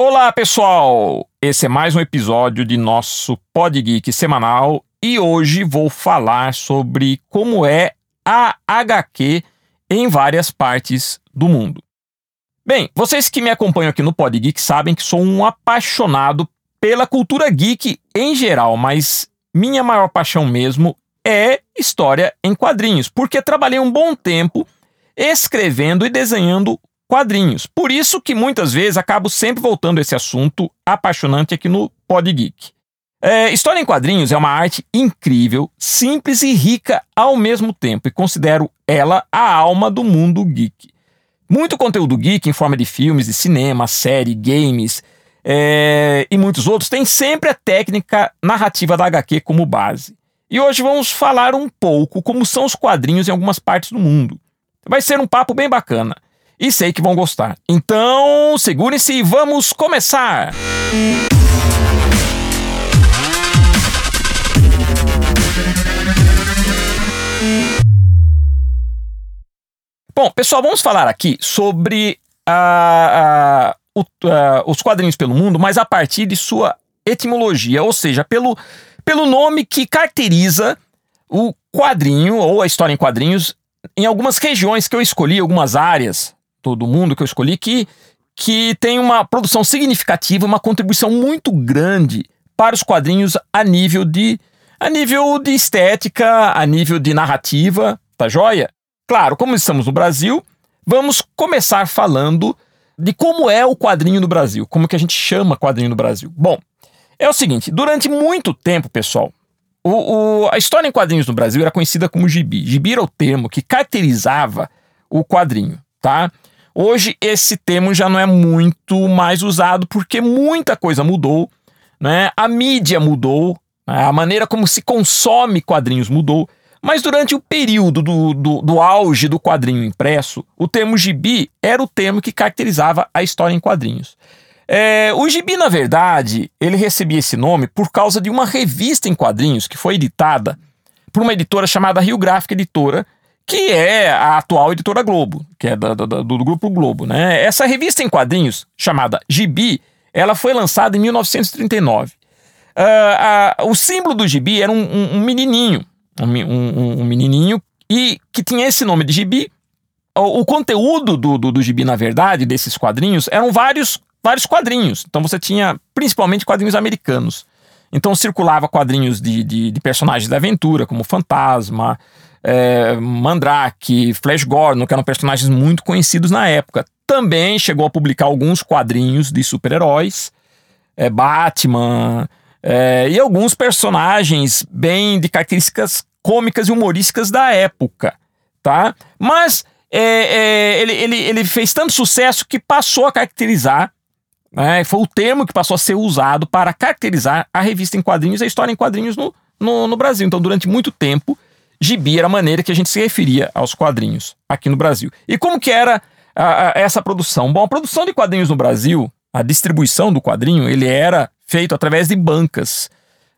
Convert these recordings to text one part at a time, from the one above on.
Olá, pessoal! Esse é mais um episódio de nosso Pod Geek semanal e hoje vou falar sobre como é a HQ em várias partes do mundo. Bem, vocês que me acompanham aqui no Pod Geek sabem que sou um apaixonado pela cultura geek em geral, mas minha maior paixão mesmo é história em quadrinhos, porque trabalhei um bom tempo escrevendo e desenhando quadrinhos. Por isso que muitas vezes acabo sempre voltando a esse assunto apaixonante aqui no Pod Geek. É, história em quadrinhos é uma arte incrível, simples e rica ao mesmo tempo, e considero ela a alma do mundo geek. Muito conteúdo geek em forma de filmes, de cinema, série, games é, e muitos outros tem sempre a técnica narrativa da HQ como base. E hoje vamos falar um pouco como são os quadrinhos em algumas partes do mundo. Vai ser um papo bem bacana e sei que vão gostar. Então, segurem-se e vamos começar! Bom, pessoal, vamos falar aqui sobre uh, uh, uh, os quadrinhos pelo mundo, mas a partir de sua etimologia, ou seja, pelo, pelo nome que caracteriza o quadrinho ou a história em quadrinhos em algumas regiões que eu escolhi, algumas áreas do mundo que eu escolhi, que, que tem uma produção significativa, uma contribuição muito grande para os quadrinhos a nível de a nível de estética, a nível de narrativa, tá joia? Claro, como estamos no Brasil, vamos começar falando de como é o quadrinho no Brasil, como que a gente chama quadrinho no Brasil. Bom, é o seguinte, durante muito tempo, pessoal, o, o, a história em quadrinhos no Brasil era conhecida como gibi. Gibi era o termo que caracterizava o quadrinho, tá? Hoje esse termo já não é muito mais usado porque muita coisa mudou, né? A mídia mudou, né? a maneira como se consome quadrinhos mudou. Mas durante o período do, do, do, auge do quadrinho impresso, o termo gibi era o termo que caracterizava a história em quadrinhos. É, o gibi, na verdade, ele recebia esse nome por causa de uma revista em quadrinhos que foi editada por uma editora chamada Rio Gráfica Editora, que é a atual editora Globo, que é da, da, do, Grupo Globo. Né? Essa revista em quadrinhos, chamada Gibi, ela foi lançada em 1939. Uh, uh, o símbolo do Gibi era um, um, um menininho, um, um, menininho, e que tinha esse nome de Gibi. O, o conteúdo do, do, do Gibi, na verdade, desses quadrinhos, eram vários, vários quadrinhos. Então você tinha principalmente quadrinhos americanos. Então circulava quadrinhos de, de, de personagens da aventura, como Fantasma, é, Mandrake, Flash Gordon, que eram personagens muito conhecidos na época. Também chegou a publicar alguns quadrinhos de super-heróis, é, Batman, é, e alguns personagens bem de características cômicas e humorísticas da época, tá? Mas é, é, ele, ele, ele fez tanto sucesso que passou a caracterizar, né, foi o termo que passou a ser usado para caracterizar a revista em quadrinhos a história em quadrinhos no, no, no Brasil. Então, durante muito tempo, gibi era a maneira que a gente se referia aos quadrinhos aqui no Brasil. E como que era a, a, essa produção? Bom, a produção de quadrinhos no Brasil, a distribuição do quadrinho, ele era feito através de bancas.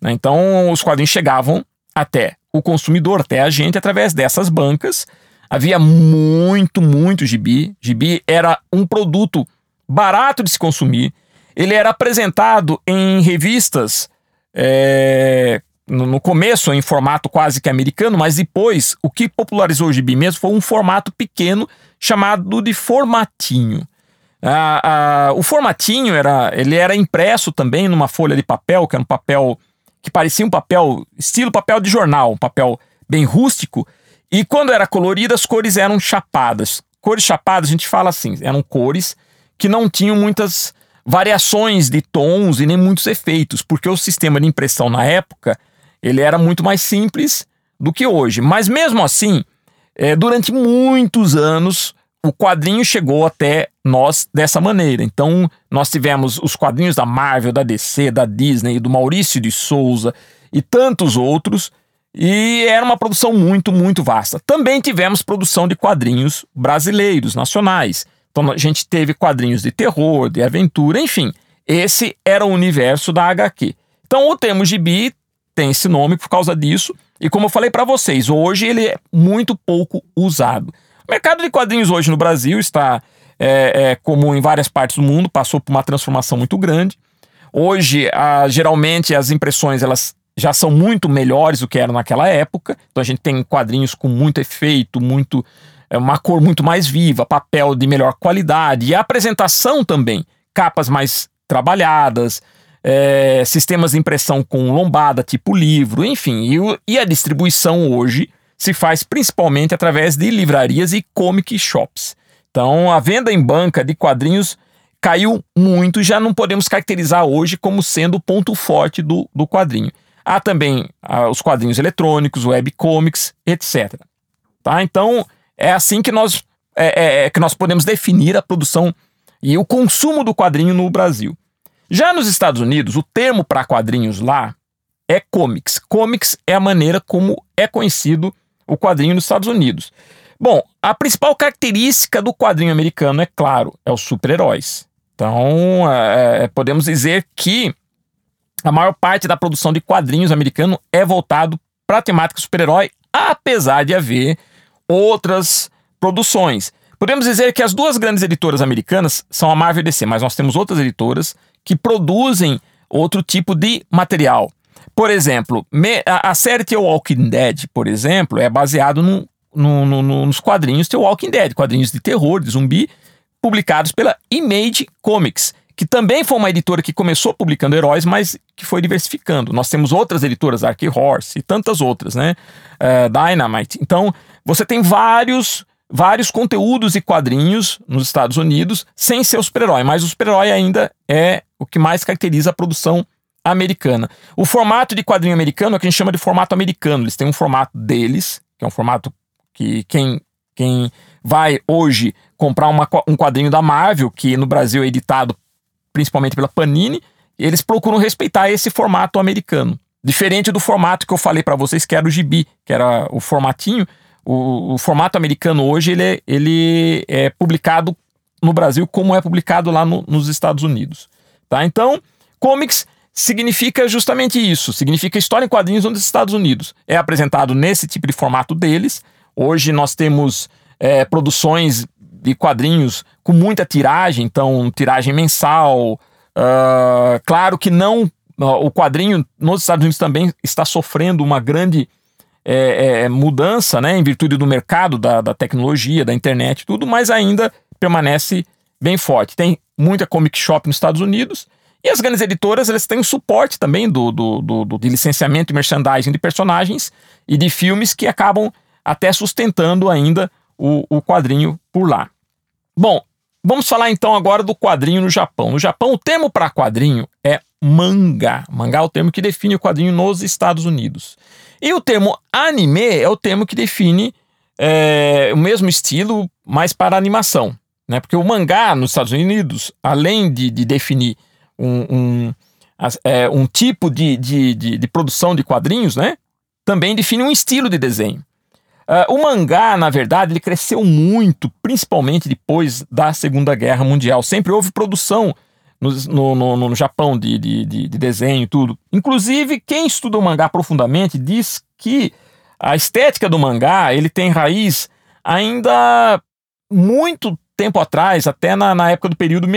Né? Então, os quadrinhos chegavam até o consumidor, até a gente, através dessas bancas. Havia muito, muito gibi. Gibi era um produto barato de se consumir. Ele era apresentado em revistas é, no começo em formato quase que americano, mas depois o que popularizou o gibi mesmo foi um formato pequeno chamado de formatinho. Ah, ah, o formatinho era, ele era impresso também numa folha de papel, que era um papel que parecia um papel, estilo papel de jornal, um papel bem rústico, e quando era colorido as cores eram chapadas. Cores chapadas a gente fala assim, eram cores que não tinham muitas variações de tons e nem muitos efeitos, porque o sistema de impressão na época ele era muito mais simples do que hoje. Mas mesmo assim, é, durante muitos anos, o quadrinho chegou até nós dessa maneira. Então, nós tivemos os quadrinhos da Marvel, da DC, da Disney, do Maurício de Souza e tantos outros. E era uma produção muito, muito vasta. Também tivemos produção de quadrinhos brasileiros, nacionais. Então a gente teve quadrinhos de terror, de aventura, enfim. Esse era o universo da HQ. Então o termo gibi tem esse nome por causa disso. E como eu falei para vocês, hoje ele é muito pouco usado. O mercado de quadrinhos hoje no Brasil está é, é comum em várias partes do mundo, passou por uma transformação muito grande. Hoje, a, geralmente, as impressões elas já são muito melhores do que eram naquela época. Então a gente tem quadrinhos com muito efeito, muito é, uma cor muito mais viva, papel de melhor qualidade e a apresentação também, capas mais trabalhadas, é, sistemas de impressão com lombada, tipo livro, enfim. E, e, a distribuição hoje se faz principalmente através de livrarias e comic shops. Então a venda em banca de quadrinhos caiu muito, já não podemos caracterizar hoje como sendo o ponto forte do, do quadrinho. Há também ah, os quadrinhos eletrônicos, webcomics, etc. Tá? Então, é assim que nós, é, é, é, que nós podemos definir a produção e o consumo do quadrinho no Brasil. Já nos Estados Unidos, o termo para quadrinhos lá é comics. Comics é a maneira como é conhecido o quadrinho nos Estados Unidos. Bom, a principal característica do quadrinho americano, é claro, é os super-heróis. Então, é, é podemos dizer que a maior parte da produção de quadrinhos americano é voltado para a temática super-herói, apesar de haver outras produções. Podemos dizer que as duas grandes editoras americanas são a Marvel e a DC, mas nós temos outras editoras que produzem outro tipo de material. Por exemplo, a série The Walking Dead, por exemplo, é baseado no, no, no, nos quadrinhos The Walking Dead, quadrinhos de terror, de zumbi, publicados pela Image Comics que também foi uma editora que começou publicando heróis, mas que foi diversificando. Nós temos outras editoras, Ark Horse e tantas outras, né? Uh, Dynamite. Então, você tem vários vários conteúdos e quadrinhos nos Estados Unidos sem ser o super-herói, mas o super-herói ainda é o que mais caracteriza a produção americana. O formato de quadrinho americano é o que a gente chama de formato americano. Eles têm um formato deles, que é um formato que quem, quem vai hoje comprar uma, um quadrinho da Marvel, que no Brasil é editado principalmente pela Panini, eles procuram respeitar esse formato americano. Diferente do formato que eu falei para vocês, que era o gibi, que era o formatinho. O, o formato americano hoje ele é, ele é publicado no Brasil como é publicado lá no, nos Estados Unidos. Tá? Então, comics significa justamente isso. Significa história em quadrinhos nos Estados Unidos. É apresentado nesse tipo de formato deles. Hoje nós temos é, produções de quadrinhos com muita tiragem, então tiragem mensal. Uh, claro que não. O quadrinho nos Estados Unidos também está sofrendo uma grande é, é, mudança, né, em virtude do mercado, da, da tecnologia, da internet, tudo, mas ainda permanece bem forte. Tem muita comic shop nos Estados Unidos e as grandes editoras eles têm o suporte também do, do, do, do de licenciamento e merchandising de personagens e de filmes que acabam até sustentando ainda o, o quadrinho por lá. Bom, vamos falar então agora do quadrinho no Japão. No Japão, o termo para quadrinho é mangá. Mangá é o termo que define o quadrinho nos Estados Unidos. E o termo anime é o termo que define é, o mesmo estilo, mas para animação. Né? Porque o mangá nos Estados Unidos, além de, de definir um, um, é, um tipo de, de, de, de, produção de quadrinhos, né? também define um estilo de desenho. Uh, o mangá, na verdade, ele cresceu muito, principalmente depois da Segunda Guerra Mundial. Sempre houve produção no, no, no, no Japão de, de, de, de desenho e tudo. Inclusive, quem estuda o mangá profundamente diz que a estética do mangá ele tem raiz ainda muito tempo atrás, até na, na época do período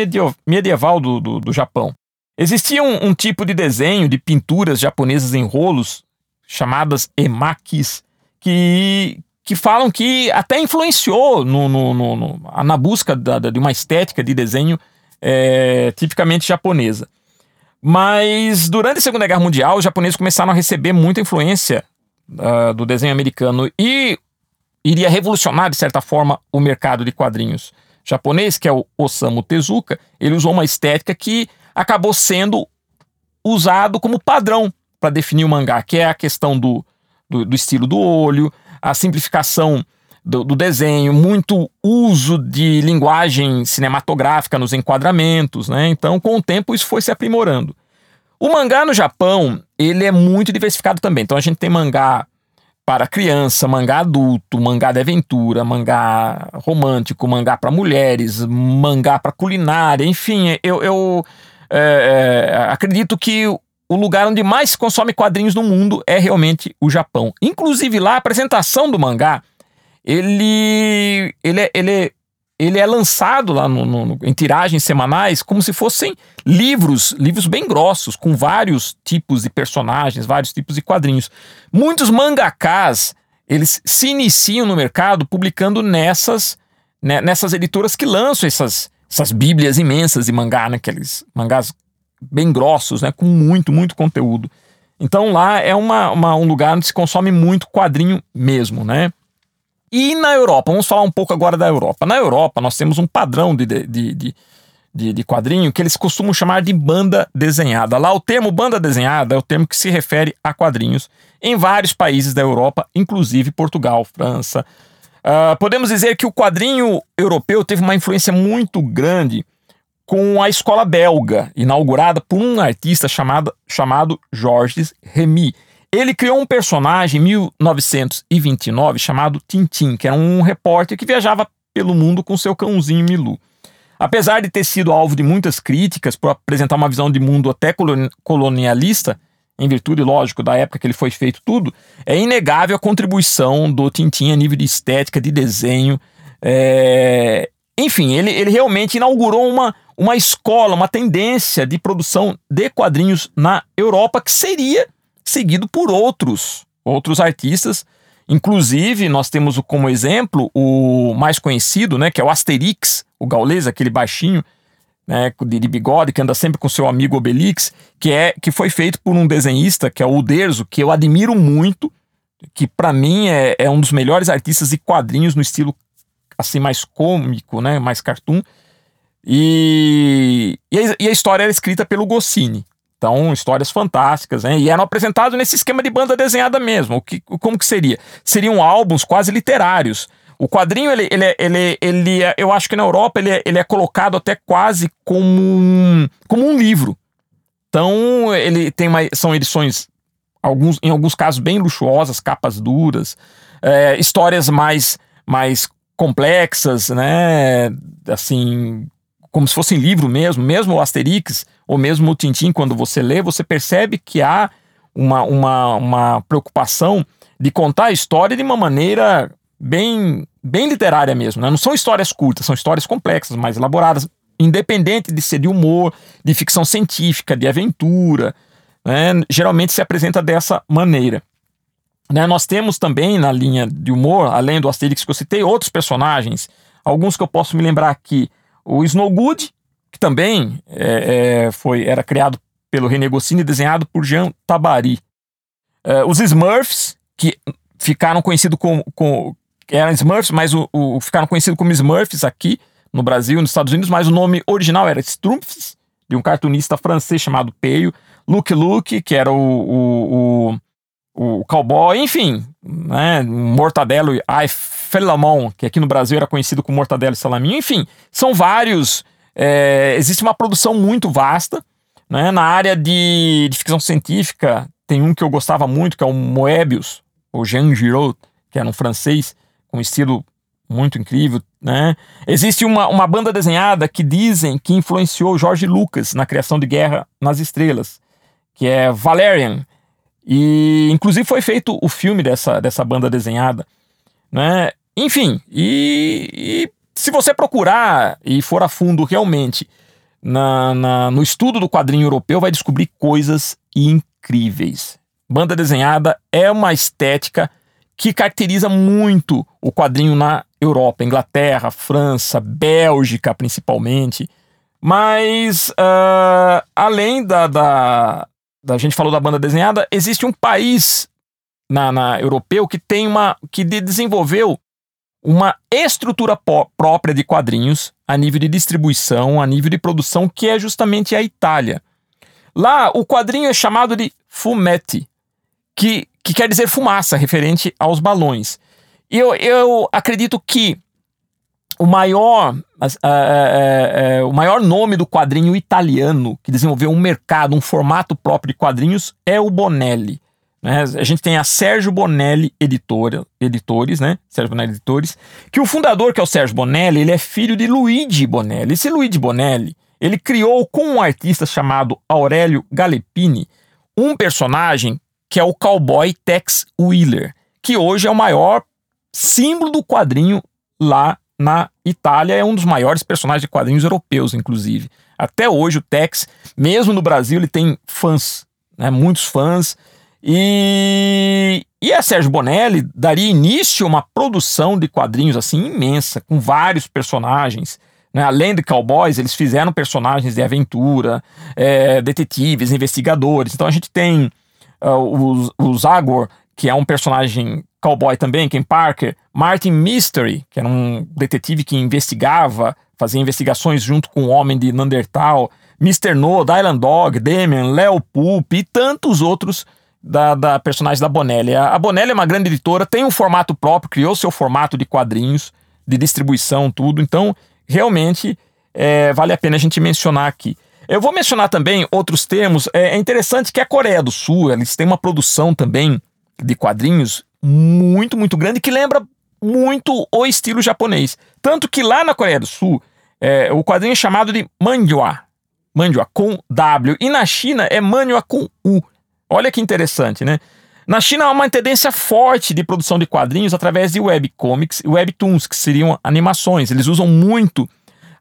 medieval do, do, do Japão. Existia um, um, tipo de desenho de pinturas japonesas em rolos, chamadas emakis, que, que falam que até influenciou no, no, no, no na busca da, de uma estética de desenho é, tipicamente japonesa. Mas durante a Segunda Guerra Mundial, os japoneses começaram a receber muita influência uh, do desenho americano e iria revolucionar, de certa forma, o mercado de quadrinhos japonês, que é o Osamu Tezuka. Ele usou uma estética que acabou sendo usado como padrão para definir o mangá, que é a questão do, do, do estilo do olho, a simplificação do, do, desenho, muito uso de linguagem cinematográfica nos enquadramentos, né? Então, com o tempo, isso foi se aprimorando. O mangá no Japão, ele é muito diversificado também. Então, a gente tem mangá para criança, mangá adulto, mangá de aventura, mangá romântico, mangá para mulheres, mangá para culinária, enfim, eu, eu é, é, acredito que o lugar onde mais se consome quadrinhos no mundo é realmente o Japão. Inclusive lá, a apresentação do mangá, ele, ele, é, ele é ele é lançado lá no, no, em tiragens semanais como se fossem livros, livros bem grossos, com vários tipos de personagens, vários tipos de quadrinhos. Muitos mangakás, eles se iniciam no mercado publicando nessas, né, nessas editoras que lançam essas, essas bíblias imensas de mangá, né, aqueles mangás bem grossos, né, com muito, muito conteúdo. Então lá é uma, uma, um lugar onde se consome muito quadrinho mesmo, né? E na Europa, vamos falar um pouco agora da Europa. Na Europa, nós temos um padrão de, de, de, de, de quadrinho que eles costumam chamar de banda desenhada. Lá, o termo banda desenhada é o termo que se refere a quadrinhos em vários países da Europa, inclusive Portugal, França. Uh, podemos dizer que o quadrinho europeu teve uma influência muito grande com a escola belga, inaugurada por um artista chamado, chamado Georges Remy. Ele criou um personagem em 1929 chamado Tintin, que era um repórter que viajava pelo mundo com seu cãozinho Milu. Apesar de ter sido alvo de muitas críticas por apresentar uma visão de mundo até colonialista, em virtude, lógico, da época que ele foi feito tudo, é inegável a contribuição do Tintin a nível de estética, de desenho. É... Enfim, ele, ele realmente inaugurou uma, uma escola, uma tendência de produção de quadrinhos na Europa que seria seguido por outros, outros artistas. Inclusive, nós temos como exemplo o mais conhecido, né, que é o Asterix, o gaulês, aquele baixinho, né, de, bigode, que anda sempre com seu amigo Obelix, que é que foi feito por um desenhista, que é o Uderzo, que eu admiro muito, que para mim é, é um dos melhores artistas de quadrinhos no estilo assim mais cômico, né, mais cartoon. E, e, a, e a história era escrita pelo Goscinny. Então, histórias fantásticas, né? E eram apresentados nesse esquema de banda desenhada mesmo. O que, como que seria? Seriam álbuns quase literários. O quadrinho, ele, ele, ele, ele é, eu acho que na Europa ele é, ele é colocado até quase como um, como um livro. Então, ele tem uma, são edições, alguns, em alguns casos, bem luxuosas, capas duras, é, histórias mais, mais complexas, né? Assim, como se fosse livro mesmo, mesmo o Asterix ou mesmo o Tintim, quando você lê, você percebe que há uma, uma, uma preocupação de contar a história de uma maneira bem, bem literária mesmo. Né? Não são histórias curtas, são histórias complexas, mais elaboradas, independente de ser de humor, de ficção científica, de aventura. Né? Geralmente se apresenta dessa maneira. Né? Nós temos também na linha de humor, além do Asterix que eu citei, outros personagens, alguns que eu posso me lembrar aqui o Snowgood, que também é, é, foi, era criado pelo René Goscinny e desenhado por Jean Tabary. É, os Smurfs, que ficaram conhecidos como, com, eram Smurfs, mas o, o, ficaram conhecidos como Smurfs aqui no Brasil e nos Estados Unidos, mas o nome original era Strumpfs, de um cartunista francês chamado Peio. Luke Luke, que era o, o, o, o cowboy, enfim, né, Mortadelo e Felamon, que aqui no Brasil era conhecido como mortadela e salaminho, enfim, são vários. É, existe uma produção muito vasta. Né? Na área de, de, ficção científica, tem um que eu gostava muito, que é o Moebius, ou Jean Giraud, que era um francês, com estilo muito incrível. Né? Existe uma, uma banda desenhada que dizem que influenciou George Lucas na criação de Guerra nas Estrelas, que é Valerian. E inclusive foi feito o filme dessa, dessa banda desenhada. Né? Enfim, e, e se você procurar e for a fundo realmente na, na, no estudo do quadrinho europeu, vai descobrir coisas incríveis. Banda desenhada é uma estética que caracteriza muito o quadrinho na Europa, Inglaterra, França, Bélgica principalmente. Mas uh, além da, da, da, gente falou da banda desenhada, existe um país na, na europeu que tem uma que desenvolveu uma estrutura própria de quadrinhos a nível de distribuição, a nível de produção, que é justamente a Itália. Lá, o quadrinho é chamado de fumetti, que, que quer dizer fumaça, referente aos balões. E eu, eu acredito que o maior, uh, uh, uh, o maior nome do quadrinho italiano que desenvolveu um mercado, um formato próprio de quadrinhos é o Bonelli. Né? A gente tem a Sérgio Bonelli Editora, Editores, né? Sérgio Bonelli Editores, que o fundador, que é o Sérgio Bonelli, ele é filho de Luigi Bonelli. Esse Luigi Bonelli, ele criou com um artista chamado Aurélio Galepini um personagem que é o cowboy Tex Wheeler, que hoje é o maior símbolo do quadrinho lá na Itália, é um dos maiores personagens de quadrinhos europeus, inclusive. Até hoje o Tex, mesmo no Brasil, ele tem fãs, né, muitos fãs. E, e a Sérgio Bonelli daria início a uma produção de quadrinhos assim imensa, com vários personagens. Né? Além de cowboys, eles fizeram personagens de aventura, é, detetives, investigadores. Então a gente tem uh, o, o Zagor, que é um personagem cowboy também, Ken Parker, Martin Mystery, que era um detetive que investigava, fazia investigações junto com o homem de Neandertal, Mr. No, Dylan Dog, Damian, Leo Poop e tantos outros da, da personagem da Bonelli. A, Bonelli é uma grande editora, tem um formato próprio, criou seu formato de quadrinhos, de distribuição, tudo. Então, realmente, é, vale a pena a gente mencionar aqui. Eu vou mencionar também outros termos. É, é interessante que a Coreia do Sul, eles têm uma produção também de quadrinhos muito, muito grande que lembra muito o estilo japonês. Tanto que lá na Coreia do Sul, é, o quadrinho é chamado de manhwa. Manhwa com W. E na China é manhwa com U. Olha que interessante, né? Na China há uma tendência forte de produção de quadrinhos através de webcomics e webtoons, que seriam animações. Eles usam muito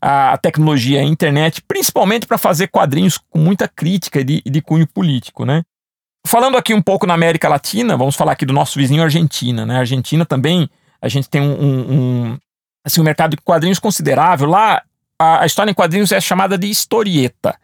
a tecnologia a internet, principalmente para fazer quadrinhos com muita crítica e de, de cunho político, né? Falando aqui um pouco na América Latina, vamos falar aqui do nosso vizinho Argentina, né? Argentina também, a gente tem um, um, um assim, um mercado de quadrinhos considerável. Lá, a, a história em quadrinhos é chamada de historieta.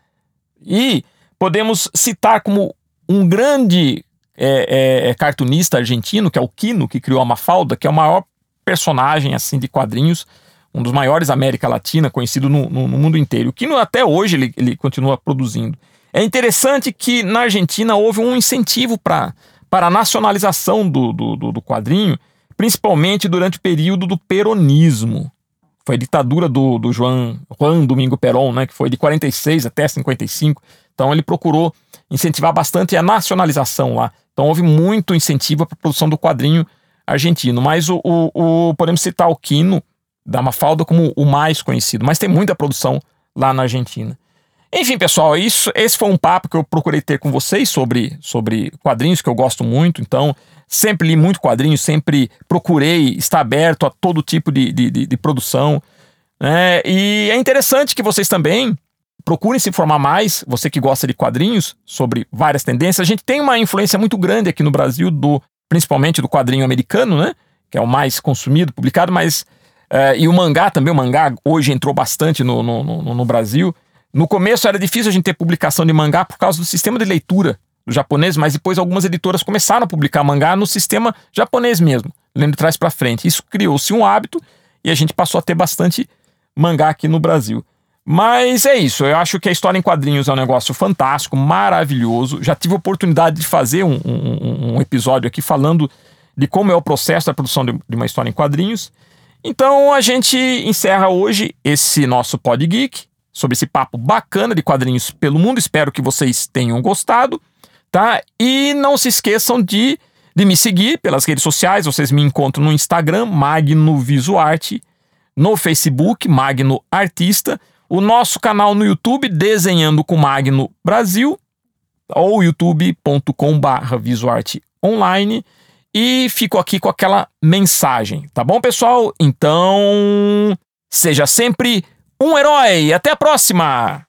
E podemos citar como um grande é, é, é, cartunista argentino, que é o Quino, que criou a Mafalda, que é o maior personagem assim de quadrinhos, um dos maiores da América Latina, conhecido no, no, no mundo inteiro. O Quino até hoje ele, ele continua produzindo. É interessante que na Argentina houve um incentivo para a nacionalização do, do, do quadrinho, principalmente durante o período do peronismo. Foi a ditadura do, do João, Juan Domingo Perón, né, que foi de 46 até 55. Então ele procurou incentivar bastante a nacionalização lá. Então houve muito incentivo para a produção do quadrinho argentino. Mas o, o, o, podemos citar o Quino da Mafalda como o mais conhecido. Mas tem muita produção lá na Argentina. Enfim, pessoal, isso, esse foi um papo que eu procurei ter com vocês sobre, sobre quadrinhos que eu gosto muito. Então, sempre li muito quadrinhos, sempre procurei estar aberto a todo tipo de, de, de, de produção. Né? E é interessante que vocês também procurem se informar mais, você que gosta de quadrinhos, sobre várias tendências. A gente tem uma influência muito grande aqui no Brasil, do principalmente do quadrinho americano, né? Que é o mais consumido, publicado, mas. Uh, e o mangá também, o mangá hoje entrou bastante no, no, no, no Brasil. No começo era difícil a gente ter publicação de mangá por causa do sistema de leitura do japonês, mas depois algumas editoras começaram a publicar mangá no sistema japonês mesmo, lendo de trás para frente. Isso criou-se um hábito e a gente passou a ter bastante mangá aqui no Brasil. Mas é isso, eu acho que a história em quadrinhos é um negócio fantástico, maravilhoso. Já tive a oportunidade de fazer um, um, um episódio aqui falando de como é o processo da produção de, de uma história em quadrinhos. Então a gente encerra hoje esse nosso Pod Geek sobre esse papo bacana de quadrinhos pelo mundo. Espero que vocês tenham gostado, tá? E não se esqueçam de, de me seguir pelas redes sociais. Vocês me encontram no Instagram, Magno Visuarte, no Facebook, Magno Artista, o nosso canal no YouTube, Desenhando com Magno Brasil, ou youtube.com/barra visuarte online. E fico aqui com aquela mensagem, tá bom, pessoal? Então, seja sempre um herói. Até a próxima!